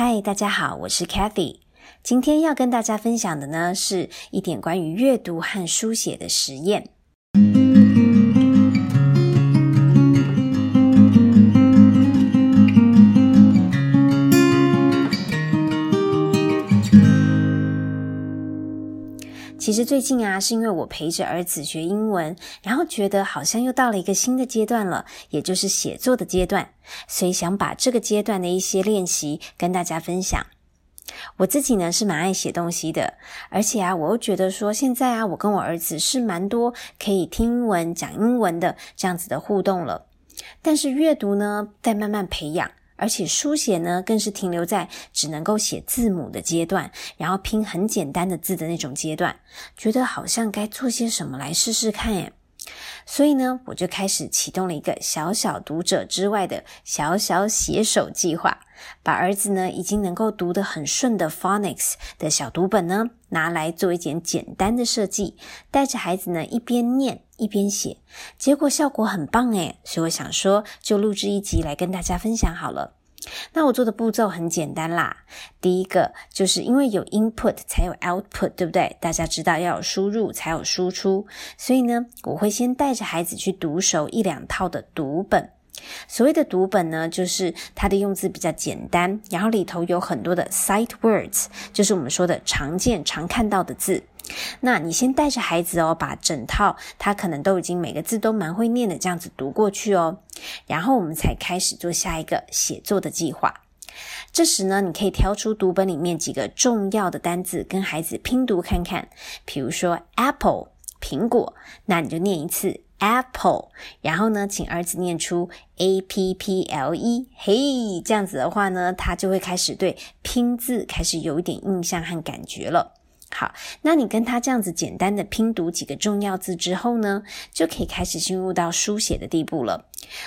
嗨，大家好，我是 Kathy。今天要跟大家分享的呢，是一点关于阅读和书写的实验。其实最近啊，是因为我陪着儿子学英文，然后觉得好像又到了一个新的阶段了，也就是写作的阶段，所以想把这个阶段的一些练习跟大家分享。我自己呢是蛮爱写东西的，而且啊，我又觉得说现在啊，我跟我儿子是蛮多可以听英文、讲英文的这样子的互动了，但是阅读呢在慢慢培养。而且书写呢，更是停留在只能够写字母的阶段，然后拼很简单的字的那种阶段，觉得好像该做些什么来试试看耶。所以呢，我就开始启动了一个小小读者之外的小小写手计划，把儿子呢已经能够读得很顺的 phonics 的小读本呢拿来做一点简单的设计，带着孩子呢一边念一边写，结果效果很棒诶所以我想说，就录制一集来跟大家分享好了。那我做的步骤很简单啦，第一个就是因为有 input 才有 output，对不对？大家知道要有输入才有输出，所以呢，我会先带着孩子去读熟一两套的读本。所谓的读本呢，就是它的用字比较简单，然后里头有很多的 sight words，就是我们说的常见、常看到的字。那你先带着孩子哦，把整套他可能都已经每个字都蛮会念的这样子读过去哦，然后我们才开始做下一个写作的计划。这时呢，你可以挑出读本里面几个重要的单字，跟孩子拼读看看。比如说 apple 苹果，那你就念一次 apple，然后呢，请儿子念出 a p p l e，嘿，这样子的话呢，他就会开始对拼字开始有一点印象和感觉了。好，那你跟他这样子简单的拼读几个重要字之后呢，就可以开始进入到书写的地步了。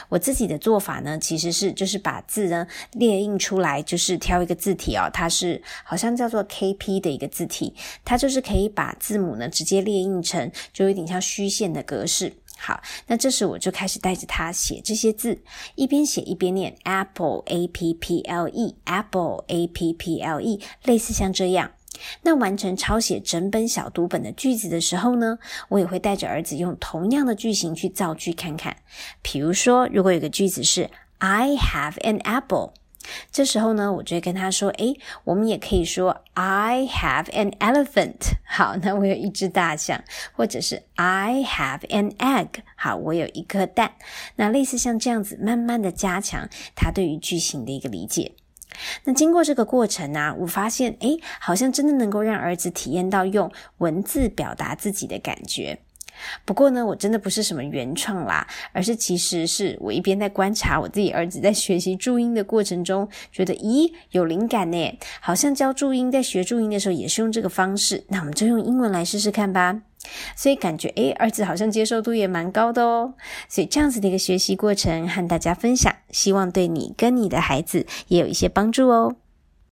我自己的做法呢，其实是就是把字呢列印出来，就是挑一个字体哦，它是好像叫做 KP 的一个字体，它就是可以把字母呢直接列印成，就有点像虚线的格式。好，那这时我就开始带着他写这些字，一边写一边念 apple a p p l e apple a p p l e，类似像这样。那完成抄写整本小读本的句子的时候呢，我也会带着儿子用同样的句型去造句看看。比如说，如果有个句子是 "I have an apple"，这时候呢，我就会跟他说：“诶，我们也可以说 I have an elephant。”好，那我有一只大象，或者是 I have an egg。好，我有一颗蛋。那类似像这样子，慢慢的加强他对于句型的一个理解。那经过这个过程呢，我发现，诶，好像真的能够让儿子体验到用文字表达自己的感觉。不过呢，我真的不是什么原创啦，而是其实是我一边在观察我自己儿子在学习注音的过程中，觉得，咦，有灵感呢，好像教注音，在学注音的时候也是用这个方式。那我们就用英文来试试看吧。所以感觉，诶，儿子好像接受度也蛮高的哦。所以这样子的一个学习过程和大家分享，希望对你跟你的孩子也有一些帮助哦。